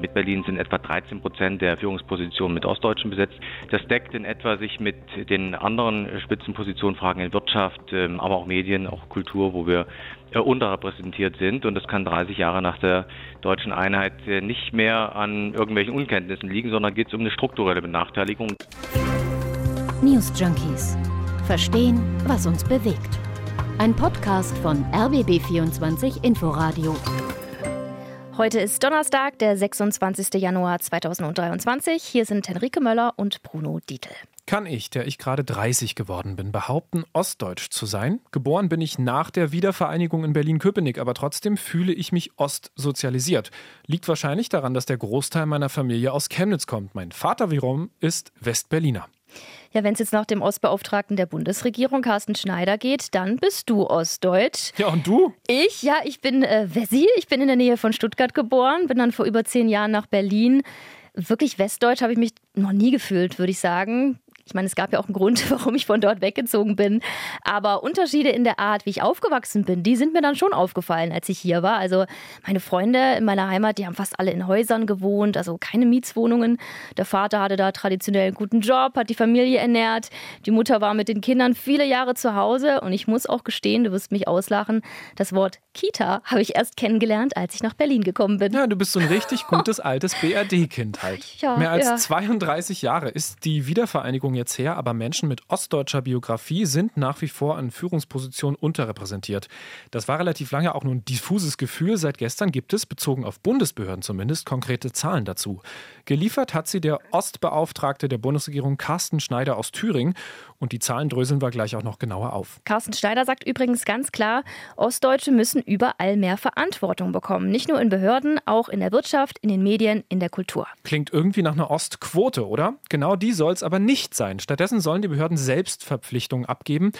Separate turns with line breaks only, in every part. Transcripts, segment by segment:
Mit Berlin sind etwa 13 Prozent der Führungspositionen mit Ostdeutschen besetzt. Das deckt in etwa sich mit den anderen Spitzenpositionen, Fragen in Wirtschaft, ähm, aber auch Medien, auch Kultur, wo wir äh, unterrepräsentiert sind. Und das kann 30 Jahre nach der deutschen Einheit äh, nicht mehr an irgendwelchen Unkenntnissen liegen, sondern geht es um eine strukturelle Benachteiligung.
News Junkies. Verstehen, was uns bewegt. Ein Podcast von RBB24 Inforadio.
Heute ist Donnerstag, der 26. Januar 2023. Hier sind Henrike Möller und Bruno Dietl.
Kann ich, der ich gerade 30 geworden bin, behaupten, ostdeutsch zu sein? Geboren bin ich nach der Wiedervereinigung in Berlin-Köpenick, aber trotzdem fühle ich mich ostsozialisiert. Liegt wahrscheinlich daran, dass der Großteil meiner Familie aus Chemnitz kommt. Mein Vater wiederum ist Westberliner.
Ja, wenn es jetzt nach dem Ostbeauftragten der Bundesregierung, Carsten Schneider, geht, dann bist du Ostdeutsch.
Ja, und du?
Ich, ja, ich bin äh, Wessi. Ich bin in der Nähe von Stuttgart geboren, bin dann vor über zehn Jahren nach Berlin. Wirklich Westdeutsch habe ich mich noch nie gefühlt, würde ich sagen. Ich meine, es gab ja auch einen Grund, warum ich von dort weggezogen bin. Aber Unterschiede in der Art, wie ich aufgewachsen bin, die sind mir dann schon aufgefallen, als ich hier war. Also meine Freunde in meiner Heimat, die haben fast alle in Häusern gewohnt, also keine Mietswohnungen. Der Vater hatte da traditionell einen guten Job, hat die Familie ernährt. Die Mutter war mit den Kindern viele Jahre zu Hause. Und ich muss auch gestehen, du wirst mich auslachen, das Wort Kita habe ich erst kennengelernt, als ich nach Berlin gekommen bin.
Ja, du bist so ein richtig gutes altes BRD-Kind halt. Ja, Mehr als ja. 32 Jahre ist die Wiedervereinigung jetzt her, aber Menschen mit ostdeutscher Biografie sind nach wie vor an Führungspositionen unterrepräsentiert. Das war relativ lange auch nur ein diffuses Gefühl. Seit gestern gibt es, bezogen auf Bundesbehörden zumindest, konkrete Zahlen dazu. Geliefert hat sie der Ostbeauftragte der Bundesregierung Carsten Schneider aus Thüringen. Und die Zahlen dröseln wir gleich auch noch genauer auf.
Carsten Schneider sagt übrigens ganz klar, Ostdeutsche müssen überall mehr Verantwortung bekommen. Nicht nur in Behörden, auch in der Wirtschaft, in den Medien, in der Kultur.
Klingt irgendwie nach einer Ostquote, oder? Genau die soll es aber nicht sein. Stattdessen sollen die Behörden selbst Verpflichtungen abgeben.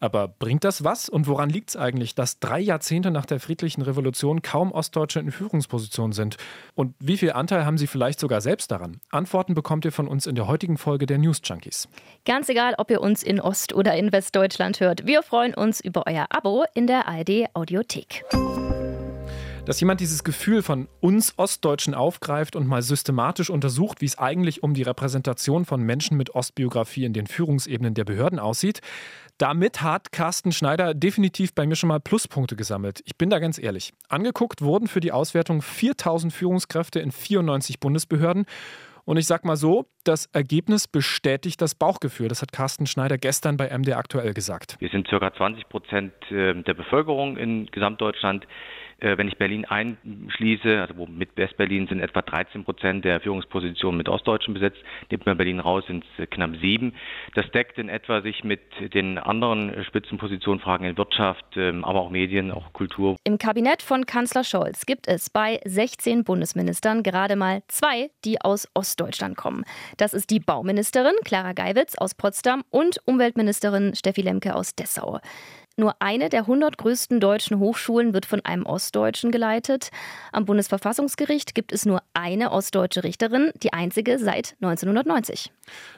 Aber bringt das was? Und woran liegt es eigentlich, dass drei Jahrzehnte nach der friedlichen Revolution kaum Ostdeutsche in Führungspositionen sind? Und wie viel Anteil haben sie vielleicht sogar selbst daran? Antworten bekommt ihr von uns in der heutigen Folge der News Junkies.
Ganz egal, ob ihr uns in Ost- oder in Westdeutschland hört. Wir freuen uns über euer Abo in der ARD Audiothek.
Dass jemand dieses Gefühl von uns Ostdeutschen aufgreift und mal systematisch untersucht, wie es eigentlich um die Repräsentation von Menschen mit Ostbiografie in den Führungsebenen der Behörden aussieht, damit hat Carsten Schneider definitiv bei mir schon mal Pluspunkte gesammelt. Ich bin da ganz ehrlich. Angeguckt wurden für die Auswertung 4000 Führungskräfte in 94 Bundesbehörden. Und ich sag mal so, das Ergebnis bestätigt das Bauchgefühl. Das hat Carsten Schneider gestern bei MD aktuell gesagt.
Wir sind ca. 20 Prozent äh, der Bevölkerung in Gesamtdeutschland, wenn ich Berlin einschließe, also wo mit Westberlin sind etwa 13 Prozent der Führungspositionen mit Ostdeutschen besetzt, nimmt man Berlin raus, sind es knapp sieben. Das deckt in etwa sich mit den anderen Spitzenpositionen, Fragen in Wirtschaft, ähm, aber auch Medien, auch Kultur.
Im Kabinett von Kanzler Scholz gibt es bei 16 Bundesministern gerade mal zwei, die aus Ostdeutschland kommen. Das ist die Bauministerin Clara Geiwitz aus Potsdam und Umweltministerin Steffi Lemke aus Dessau. Nur eine der 100 größten deutschen Hochschulen wird von einem Ostdeutschen geleitet. Am Bundesverfassungsgericht gibt es nur eine ostdeutsche Richterin, die einzige seit 1990.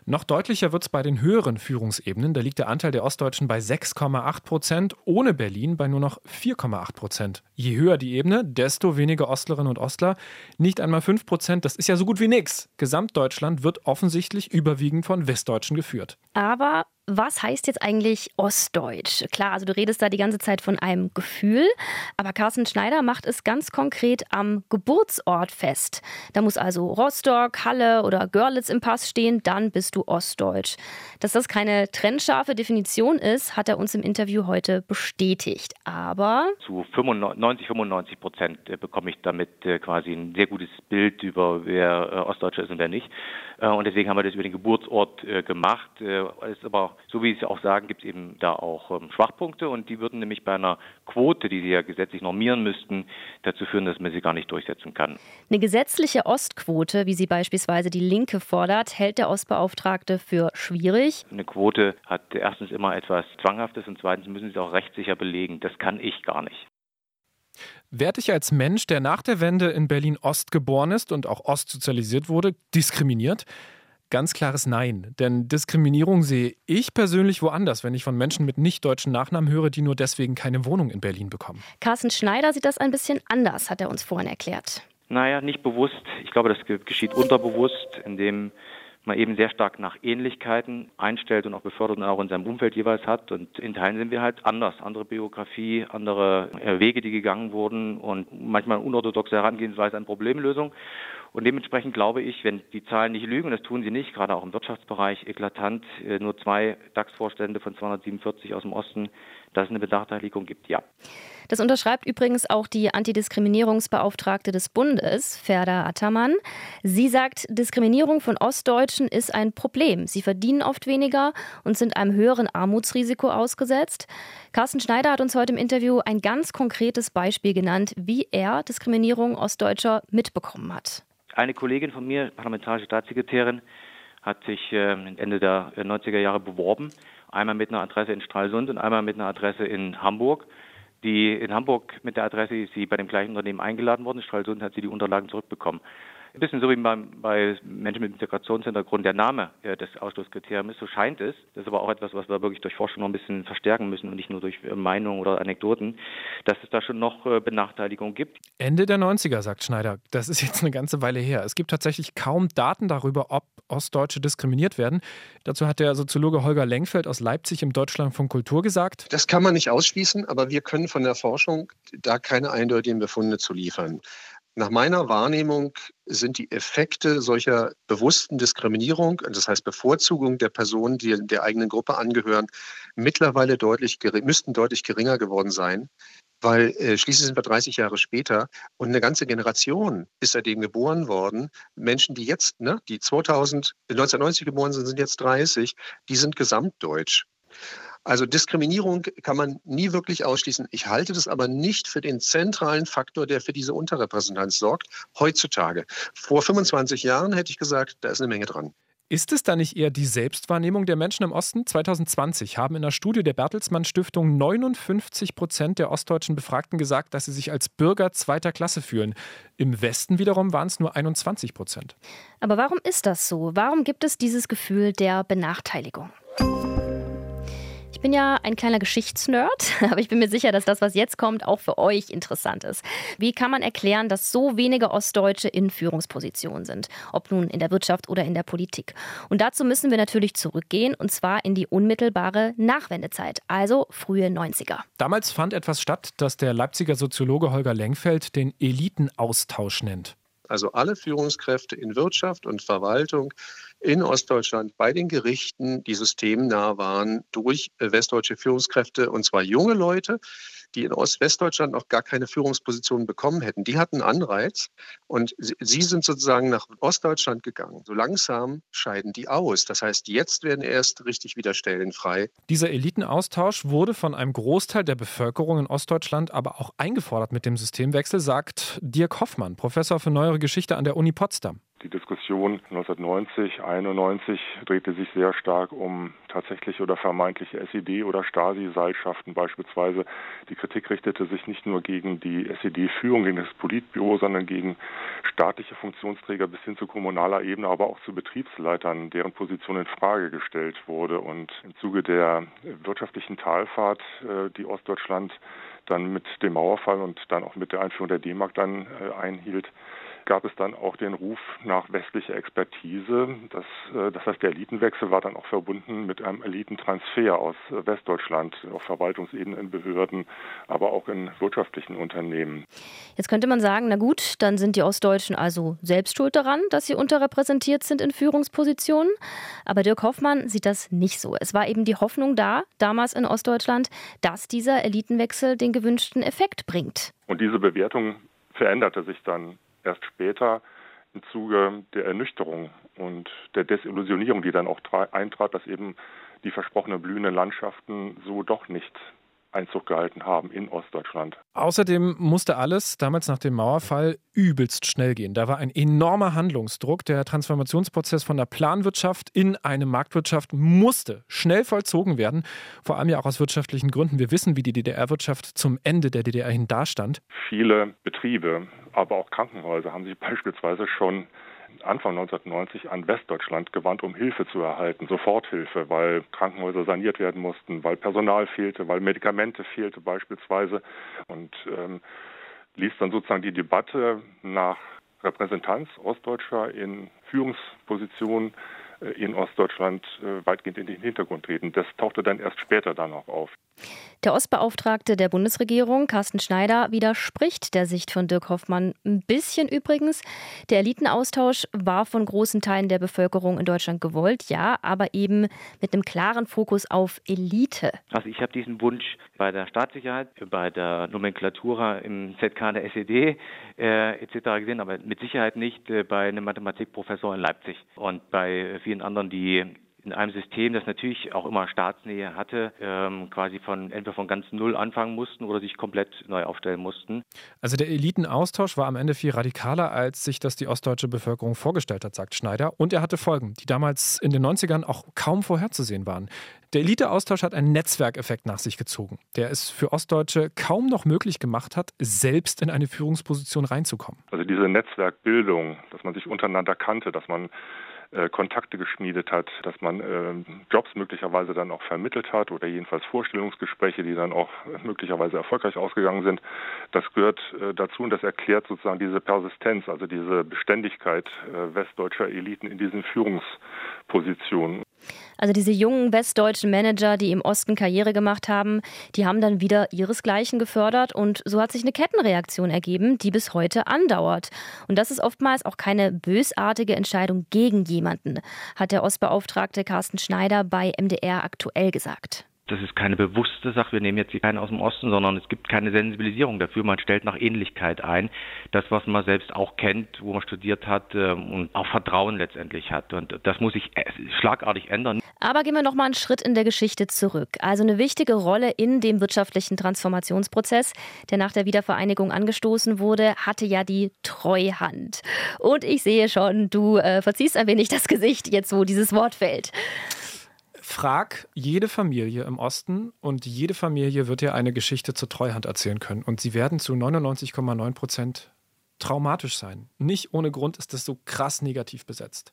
Noch deutlicher wird es bei den höheren Führungsebenen. Da liegt der Anteil der Ostdeutschen bei 6,8 Prozent, ohne Berlin bei nur noch 4,8 Prozent. Je höher die Ebene, desto weniger Ostlerinnen und Ostler. Nicht einmal 5 Prozent, das ist ja so gut wie nichts. Gesamtdeutschland wird offensichtlich überwiegend von Westdeutschen geführt.
Aber was heißt jetzt eigentlich Ostdeutsch? Klar, also du redest da die ganze Zeit von einem Gefühl, aber Carsten Schneider macht es ganz konkret am Geburtsort fest. Da muss also Rostock, Halle oder Görlitz im Pass stehen, dann bist du Ostdeutsch. Dass das keine trennscharfe Definition ist, hat er uns im Interview heute bestätigt. Aber
zu 95, 95 Prozent äh, bekomme ich damit äh, quasi ein sehr gutes Bild über wer äh, Ostdeutscher ist und wer nicht. Und deswegen haben wir das über den Geburtsort gemacht. Es ist aber so wie Sie auch sagen, gibt es eben da auch ähm, Schwachpunkte und die würden nämlich bei einer Quote, die Sie ja gesetzlich normieren müssten, dazu führen, dass man sie gar nicht durchsetzen kann.
Eine gesetzliche Ostquote, wie sie beispielsweise die Linke fordert, hält der Ostbeauftragte für schwierig.
Eine Quote hat erstens immer etwas Zwanghaftes und zweitens müssen Sie es auch rechtssicher belegen. Das kann ich gar nicht.
Werde ich als Mensch, der nach der Wende in Berlin Ost geboren ist und auch Ost sozialisiert wurde, diskriminiert? Ganz klares Nein. Denn Diskriminierung sehe ich persönlich woanders, wenn ich von Menschen mit nicht deutschen Nachnamen höre, die nur deswegen keine Wohnung in Berlin bekommen.
Carsten Schneider sieht das ein bisschen anders, hat er uns vorhin erklärt.
Naja, nicht bewusst. Ich glaube, das geschieht unterbewusst, indem man eben sehr stark nach Ähnlichkeiten einstellt und auch befördert und auch in seinem Umfeld jeweils hat. Und in Teilen sind wir halt anders. Andere Biografie, andere äh, Wege, die gegangen wurden und manchmal unorthodoxe Herangehensweise an Problemlösung. Und dementsprechend glaube ich, wenn die Zahlen nicht lügen, und das tun sie nicht, gerade auch im Wirtschaftsbereich eklatant, äh, nur zwei DAX-Vorstände von 247 aus dem Osten, dass es eine Benachteiligung gibt, ja.
Das unterschreibt übrigens auch die Antidiskriminierungsbeauftragte des Bundes, Ferda Attermann. Sie sagt, Diskriminierung von Ostdeutschen ist ein Problem. Sie verdienen oft weniger und sind einem höheren Armutsrisiko ausgesetzt. Carsten Schneider hat uns heute im Interview ein ganz konkretes Beispiel genannt, wie er Diskriminierung Ostdeutscher mitbekommen hat.
Eine Kollegin von mir, parlamentarische Staatssekretärin, hat sich ähm, Ende der 90er Jahre beworben. Einmal mit einer Adresse in Stralsund und einmal mit einer Adresse in Hamburg. Die in Hamburg mit der Adresse ist sie bei dem gleichen Unternehmen eingeladen worden. In Stralsund hat sie die Unterlagen zurückbekommen. Ein bisschen so wie beim, bei Menschen mit Migrationshintergrund der Name äh, des Ausschlusskriteriums ist, so scheint es. Das ist aber auch etwas, was wir wirklich durch Forschung noch ein bisschen verstärken müssen und nicht nur durch äh, Meinungen oder Anekdoten, dass es da schon noch äh, Benachteiligungen gibt.
Ende der 90er, sagt Schneider. Das ist jetzt eine ganze Weile her. Es gibt tatsächlich kaum Daten darüber, ob Ostdeutsche diskriminiert werden. Dazu hat der Soziologe Holger Lenkfeld aus Leipzig im Deutschlandfunk Kultur gesagt.
Das kann man nicht ausschließen, aber wir können von der Forschung da keine eindeutigen Befunde zu liefern. Nach meiner Wahrnehmung sind die Effekte solcher bewussten Diskriminierung, das heißt Bevorzugung der Personen, die der eigenen Gruppe angehören, mittlerweile deutlich, müssten deutlich geringer geworden sein, weil äh, schließlich sind wir 30 Jahre später und eine ganze Generation ist seitdem geboren worden. Menschen, die jetzt, ne, die 2000, 1990 geboren sind, sind jetzt 30, die sind gesamtdeutsch. Also Diskriminierung kann man nie wirklich ausschließen. Ich halte das aber nicht für den zentralen Faktor, der für diese Unterrepräsentanz sorgt, heutzutage. Vor 25 Jahren hätte ich gesagt, da ist eine Menge dran.
Ist es da nicht eher die Selbstwahrnehmung der Menschen im Osten? 2020 haben in der Studie der Bertelsmann Stiftung 59 Prozent der ostdeutschen Befragten gesagt, dass sie sich als Bürger zweiter Klasse fühlen. Im Westen wiederum waren es nur 21 Prozent.
Aber warum ist das so? Warum gibt es dieses Gefühl der Benachteiligung? Bin ja ein kleiner Geschichtsnerd, aber ich bin mir sicher, dass das, was jetzt kommt, auch für euch interessant ist. Wie kann man erklären, dass so wenige Ostdeutsche in Führungspositionen sind, ob nun in der Wirtschaft oder in der Politik? Und dazu müssen wir natürlich zurückgehen, und zwar in die unmittelbare Nachwendezeit, also frühe 90er.
Damals fand etwas statt, das der Leipziger Soziologe Holger Lengfeld den Elitenaustausch nennt.
Also alle Führungskräfte in Wirtschaft und Verwaltung in Ostdeutschland bei den Gerichten, die systemnah waren, durch westdeutsche Führungskräfte, und zwar junge Leute, die in Ost-Westdeutschland noch gar keine Führungsposition bekommen hätten. Die hatten Anreiz und sie sind sozusagen nach Ostdeutschland gegangen. So langsam scheiden die aus. Das heißt, jetzt werden erst richtig wieder Stellen frei.
Dieser Elitenaustausch wurde von einem Großteil der Bevölkerung in Ostdeutschland aber auch eingefordert mit dem Systemwechsel, sagt Dirk Hoffmann, Professor für neuere Geschichte an der Uni Potsdam.
Die Diskussion 1990, 91 drehte sich sehr stark um tatsächliche oder vermeintliche SED- oder Stasi-Seilschaften beispielsweise. Die Kritik richtete sich nicht nur gegen die SED-Führung, gegen das Politbüro, sondern gegen staatliche Funktionsträger bis hin zu kommunaler Ebene, aber auch zu Betriebsleitern, deren Position in Frage gestellt wurde. Und im Zuge der wirtschaftlichen Talfahrt, äh, die Ostdeutschland dann mit dem Mauerfall und dann auch mit der Einführung der D-Mark dann äh, einhielt, gab es dann auch den Ruf nach westlicher Expertise. Das, äh, das heißt, der Elitenwechsel war dann auch verbunden mit einem Elitentransfer aus äh, Westdeutschland auf Verwaltungsebene in Behörden, aber auch in wirtschaftlichen Unternehmen.
Jetzt könnte man sagen, na gut, dann sind die Ostdeutschen also selbst schuld daran, dass sie unterrepräsentiert sind in Führungspositionen. Aber Dirk Hoffmann sieht das nicht so. Es war eben die Hoffnung da, damals in Ostdeutschland, dass dieser Elitenwechsel den gewünschten Effekt bringt.
Und diese Bewertung veränderte sich dann erst später im Zuge der Ernüchterung und der Desillusionierung, die dann auch eintrat, dass eben die versprochenen blühenden Landschaften so doch nicht Einzug gehalten haben in Ostdeutschland.
Außerdem musste alles damals nach dem Mauerfall übelst schnell gehen. Da war ein enormer Handlungsdruck. Der Transformationsprozess von der Planwirtschaft in eine Marktwirtschaft musste schnell vollzogen werden. Vor allem ja auch aus wirtschaftlichen Gründen. Wir wissen, wie die DDR-Wirtschaft zum Ende der DDR hin dastand.
Viele Betriebe, aber auch Krankenhäuser haben sich beispielsweise schon Anfang 1990 an Westdeutschland gewandt, um Hilfe zu erhalten, Soforthilfe, weil Krankenhäuser saniert werden mussten, weil Personal fehlte, weil Medikamente fehlte beispielsweise und ähm, ließ dann sozusagen die Debatte nach Repräsentanz Ostdeutscher in Führungspositionen äh, in Ostdeutschland äh, weitgehend in den Hintergrund treten. Das tauchte dann erst später dann auch auf.
Der Ostbeauftragte der Bundesregierung, Carsten Schneider, widerspricht der Sicht von Dirk Hoffmann ein bisschen übrigens. Der Elitenaustausch war von großen Teilen der Bevölkerung in Deutschland gewollt, ja, aber eben mit einem klaren Fokus auf Elite.
Also ich habe diesen Wunsch bei der Staatssicherheit, bei der Nomenklatura im ZK der SED äh, etc. gesehen, aber mit Sicherheit nicht äh, bei einem Mathematikprofessor in Leipzig und bei vielen anderen, die in einem System, das natürlich auch immer Staatsnähe hatte, ähm, quasi von entweder von ganz null anfangen mussten oder sich komplett neu aufstellen mussten.
Also der Elitenaustausch war am Ende viel radikaler, als sich das die ostdeutsche Bevölkerung vorgestellt hat, sagt Schneider. Und er hatte Folgen, die damals in den 90ern auch kaum vorherzusehen waren. Der Eliteaustausch hat einen Netzwerkeffekt nach sich gezogen, der es für Ostdeutsche kaum noch möglich gemacht hat, selbst in eine Führungsposition reinzukommen.
Also diese Netzwerkbildung, dass man sich untereinander kannte, dass man äh, Kontakte geschmiedet hat, dass man äh, Jobs möglicherweise dann auch vermittelt hat oder jedenfalls Vorstellungsgespräche, die dann auch möglicherweise erfolgreich ausgegangen sind. Das gehört äh, dazu und das erklärt sozusagen diese Persistenz, also diese Beständigkeit äh, westdeutscher Eliten in diesen Führungspositionen.
Also diese jungen westdeutschen Manager, die im Osten Karriere gemacht haben, die haben dann wieder ihresgleichen gefördert und so hat sich eine Kettenreaktion ergeben, die bis heute andauert. Und das ist oftmals auch keine bösartige Entscheidung gegen jemanden, hat der Ostbeauftragte Carsten Schneider bei MDR aktuell gesagt
das ist keine bewusste Sache. Wir nehmen jetzt hier keinen aus dem Osten, sondern es gibt keine Sensibilisierung dafür. Man stellt nach Ähnlichkeit ein. Das, was man selbst auch kennt, wo man studiert hat ähm, und auch Vertrauen letztendlich hat. Und das muss sich äh, schlagartig ändern.
Aber gehen wir noch mal einen Schritt in der Geschichte zurück. Also eine wichtige Rolle in dem wirtschaftlichen Transformationsprozess, der nach der Wiedervereinigung angestoßen wurde, hatte ja die Treuhand. Und ich sehe schon, du äh, verziehst ein wenig das Gesicht jetzt, wo dieses Wort fällt.
Frag jede Familie im Osten und jede Familie wird dir eine Geschichte zur Treuhand erzählen können. Und sie werden zu 99,9 Prozent traumatisch sein. Nicht ohne Grund ist das so krass negativ besetzt.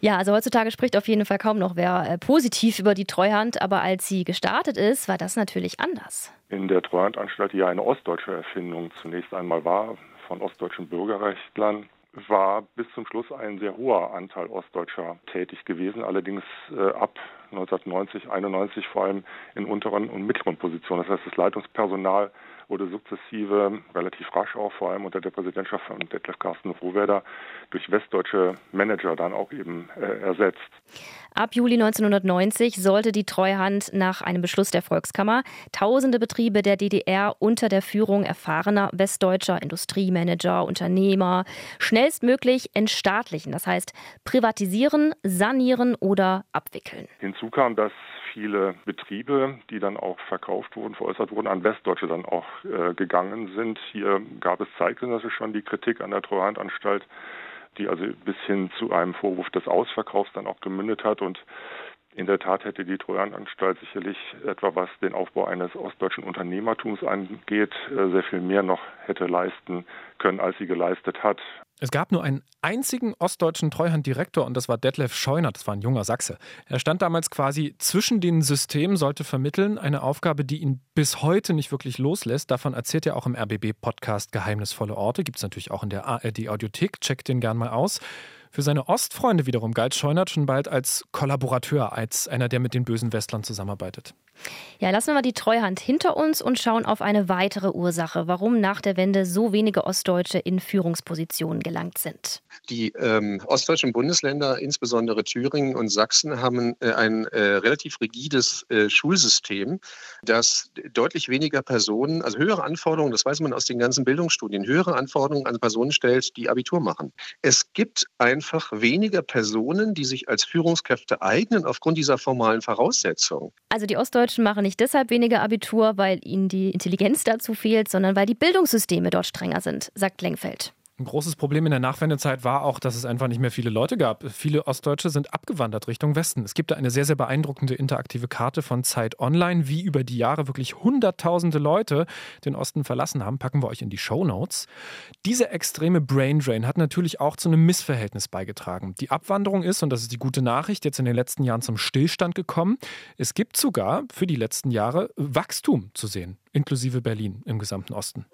Ja, also heutzutage spricht auf jeden Fall kaum noch wer äh, positiv über die Treuhand, aber als sie gestartet ist, war das natürlich anders.
In der Treuhandanstalt, die ja eine ostdeutsche Erfindung zunächst einmal war, von ostdeutschen Bürgerrechtlern, war bis zum Schluss ein sehr hoher Anteil Ostdeutscher tätig gewesen, allerdings äh, ab 1990, 91 vor allem in unteren und mittleren Positionen. Das heißt, das Leitungspersonal wurde sukzessive, relativ rasch auch, vor allem unter der Präsidentschaft von Detlef Carsten Rohwedder, durch westdeutsche Manager dann auch eben äh, ersetzt.
Ab Juli 1990 sollte die Treuhand nach einem Beschluss der Volkskammer tausende Betriebe der DDR unter der Führung erfahrener westdeutscher Industriemanager, Unternehmer schnellstmöglich entstaatlichen, das heißt privatisieren, sanieren oder abwickeln.
Hinzu kam, dass viele Betriebe, die dann auch verkauft wurden, veräußert wurden, an Westdeutsche dann auch äh, gegangen sind. Hier gab es zeitgenössisch schon die Kritik an der Treuhandanstalt, die also bis hin zu einem Vorwurf des Ausverkaufs dann auch gemündet hat und in der Tat hätte die Treuhandanstalt sicherlich etwa was den Aufbau eines ostdeutschen Unternehmertums angeht, äh, sehr viel mehr noch hätte leisten können, als sie geleistet hat.
Es gab nur einen einzigen ostdeutschen Treuhanddirektor und das war Detlef Scheuner, das war ein junger Sachse. Er stand damals quasi zwischen den Systemen, sollte vermitteln, eine Aufgabe, die ihn bis heute nicht wirklich loslässt. Davon erzählt er auch im RBB-Podcast Geheimnisvolle Orte, gibt es natürlich auch in der ARD-Audiothek, checkt den gern mal aus. Für seine Ostfreunde wiederum galt Scheunert schon bald als Kollaborateur, als einer, der mit den bösen Westlern zusammenarbeitet.
Ja, lassen wir mal die Treuhand hinter uns und schauen auf eine weitere Ursache, warum nach der Wende so wenige Ostdeutsche in Führungspositionen gelangt sind.
Die ähm, ostdeutschen Bundesländer, insbesondere Thüringen und Sachsen, haben äh, ein äh, relativ rigides äh, Schulsystem, das deutlich weniger Personen, also höhere Anforderungen, das weiß man aus den ganzen Bildungsstudien, höhere Anforderungen an Personen stellt, die Abitur machen. Es gibt einfach weniger Personen, die sich als Führungskräfte eignen aufgrund dieser formalen Voraussetzungen.
Also die Ostdeutschen machen nicht deshalb weniger Abitur, weil ihnen die Intelligenz dazu fehlt, sondern weil die Bildungssysteme dort strenger sind, sagt Lengfeld.
Ein großes Problem in der Nachwendezeit war auch, dass es einfach nicht mehr viele Leute gab. Viele Ostdeutsche sind abgewandert Richtung Westen. Es gibt da eine sehr, sehr beeindruckende interaktive Karte von Zeit Online, wie über die Jahre wirklich hunderttausende Leute den Osten verlassen haben. Packen wir euch in die Show Notes. Diese extreme Braindrain hat natürlich auch zu einem Missverhältnis beigetragen. Die Abwanderung ist, und das ist die gute Nachricht, jetzt in den letzten Jahren zum Stillstand gekommen. Es gibt sogar für die letzten Jahre Wachstum zu sehen, inklusive Berlin im gesamten Osten.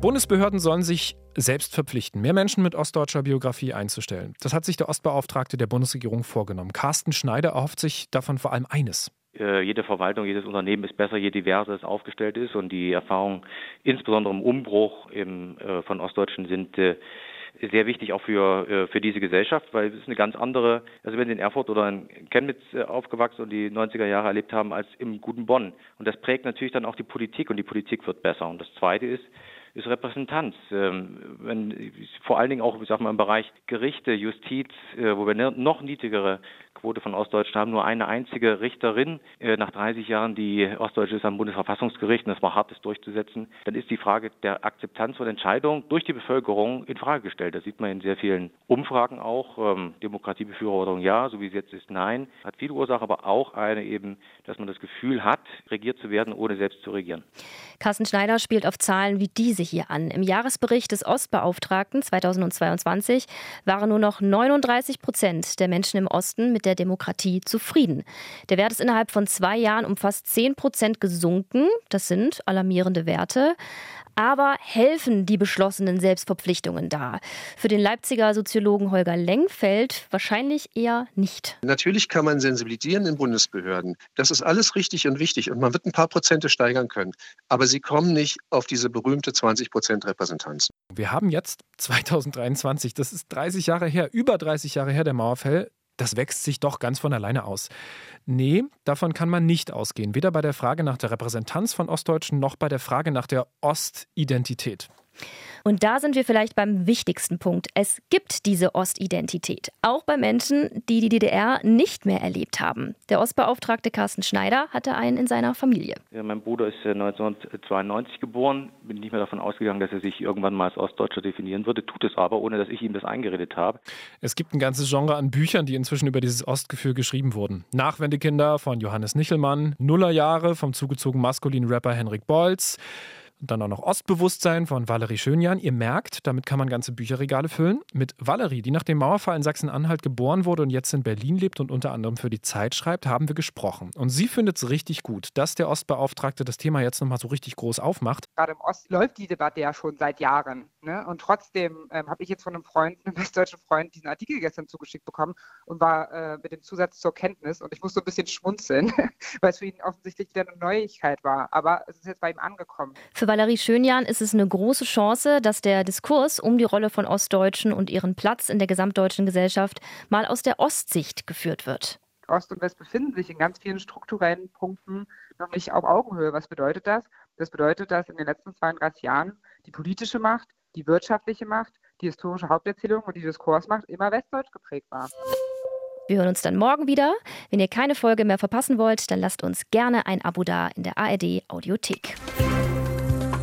Bundesbehörden sollen sich selbst verpflichten, mehr Menschen mit ostdeutscher Biografie einzustellen. Das hat sich der Ostbeauftragte der Bundesregierung vorgenommen. Carsten Schneider erhofft sich davon vor allem eines.
Äh, jede Verwaltung, jedes Unternehmen ist besser, je diverser es aufgestellt ist. Und die Erfahrungen, insbesondere im Umbruch im, äh, von Ostdeutschen, sind äh, sehr wichtig auch für, äh, für diese Gesellschaft, weil es ist eine ganz andere, also wenn Sie in Erfurt oder in Chemnitz äh, aufgewachsen und die 90er Jahre erlebt haben, als im guten Bonn. Und das prägt natürlich dann auch die Politik und die Politik wird besser. Und das Zweite ist, ist Repräsentanz. Ähm, wenn, vor allen Dingen auch, ich sag mal, im Bereich Gerichte, Justiz, äh, wo wir ne, noch niedrigere Quote von Ostdeutschen haben, nur eine einzige Richterin äh, nach 30 Jahren, die Ostdeutsche ist am Bundesverfassungsgericht und das war hart, das durchzusetzen, dann ist die Frage der Akzeptanz von Entscheidungen durch die Bevölkerung in Frage gestellt. Das sieht man in sehr vielen Umfragen auch. Ähm, Demokratiebefürwortung ja, so wie es jetzt ist nein. Hat viele Ursachen, aber auch eine eben, dass man das Gefühl hat, regiert zu werden, ohne selbst zu regieren.
Carsten Schneider spielt auf Zahlen wie diese hier an. Im Jahresbericht des Ostbeauftragten 2022 waren nur noch 39 Prozent der Menschen im Osten mit der Demokratie zufrieden. Der Wert ist innerhalb von zwei Jahren um fast 10 Prozent gesunken. Das sind alarmierende Werte. Aber helfen die beschlossenen Selbstverpflichtungen da? Für den Leipziger Soziologen Holger Lengfeld wahrscheinlich eher nicht.
Natürlich kann man sensibilisieren in Bundesbehörden. Das ist alles richtig und wichtig und man wird ein paar Prozente steigern können. Aber sie kommen nicht auf diese berühmte 20 Prozent Repräsentanz.
Wir haben jetzt 2023, das ist 30 Jahre her, über 30 Jahre her der Mauerfall das wächst sich doch ganz von alleine aus. Nee, davon kann man nicht ausgehen. Weder bei der Frage nach der Repräsentanz von Ostdeutschen noch bei der Frage nach der Ostidentität.
Und da sind wir vielleicht beim wichtigsten Punkt. Es gibt diese Ostidentität, auch bei Menschen, die die DDR nicht mehr erlebt haben. Der Ostbeauftragte Carsten Schneider hatte einen in seiner Familie.
Ja, mein Bruder ist 1992 geboren. Bin nicht mehr davon ausgegangen, dass er sich irgendwann mal als Ostdeutscher definieren würde. Tut es aber, ohne dass ich ihm das eingeredet habe.
Es gibt ein ganzes Genre an Büchern, die inzwischen über dieses Ostgefühl geschrieben wurden. Nachwendekinder von Johannes Nichelmann, Nullerjahre vom zugezogenen maskulinen Rapper Henrik Bolz. Und dann auch noch Ostbewusstsein von Valerie Schönjan. Ihr merkt, damit kann man ganze Bücherregale füllen. Mit Valerie, die nach dem Mauerfall in Sachsen-Anhalt geboren wurde und jetzt in Berlin lebt und unter anderem für die Zeit schreibt, haben wir gesprochen. Und sie findet es richtig gut, dass der Ostbeauftragte das Thema jetzt nochmal so richtig groß aufmacht.
Gerade im Osten läuft die Debatte ja schon seit Jahren. Ne? Und trotzdem ähm, habe ich jetzt von einem Freund, einem westdeutschen Freund, diesen Artikel gestern zugeschickt bekommen und war äh, mit dem Zusatz zur Kenntnis. Und ich musste ein bisschen schmunzeln, weil es für ihn offensichtlich wieder eine Neuigkeit war. Aber es ist jetzt bei ihm angekommen.
Für für Valerie Schönjan ist es eine große Chance, dass der Diskurs um die Rolle von Ostdeutschen und ihren Platz in der gesamtdeutschen Gesellschaft mal aus der Ostsicht geführt wird.
Ost und West befinden sich in ganz vielen strukturellen Punkten noch nicht auf Augenhöhe. Was bedeutet das? Das bedeutet, dass in den letzten 32 Jahren die politische Macht, die wirtschaftliche Macht, die historische Haupterzählung und die Diskursmacht immer westdeutsch geprägt war.
Wir hören uns dann morgen wieder. Wenn ihr keine Folge mehr verpassen wollt, dann lasst uns gerne ein Abo da in der ARD Audiothek.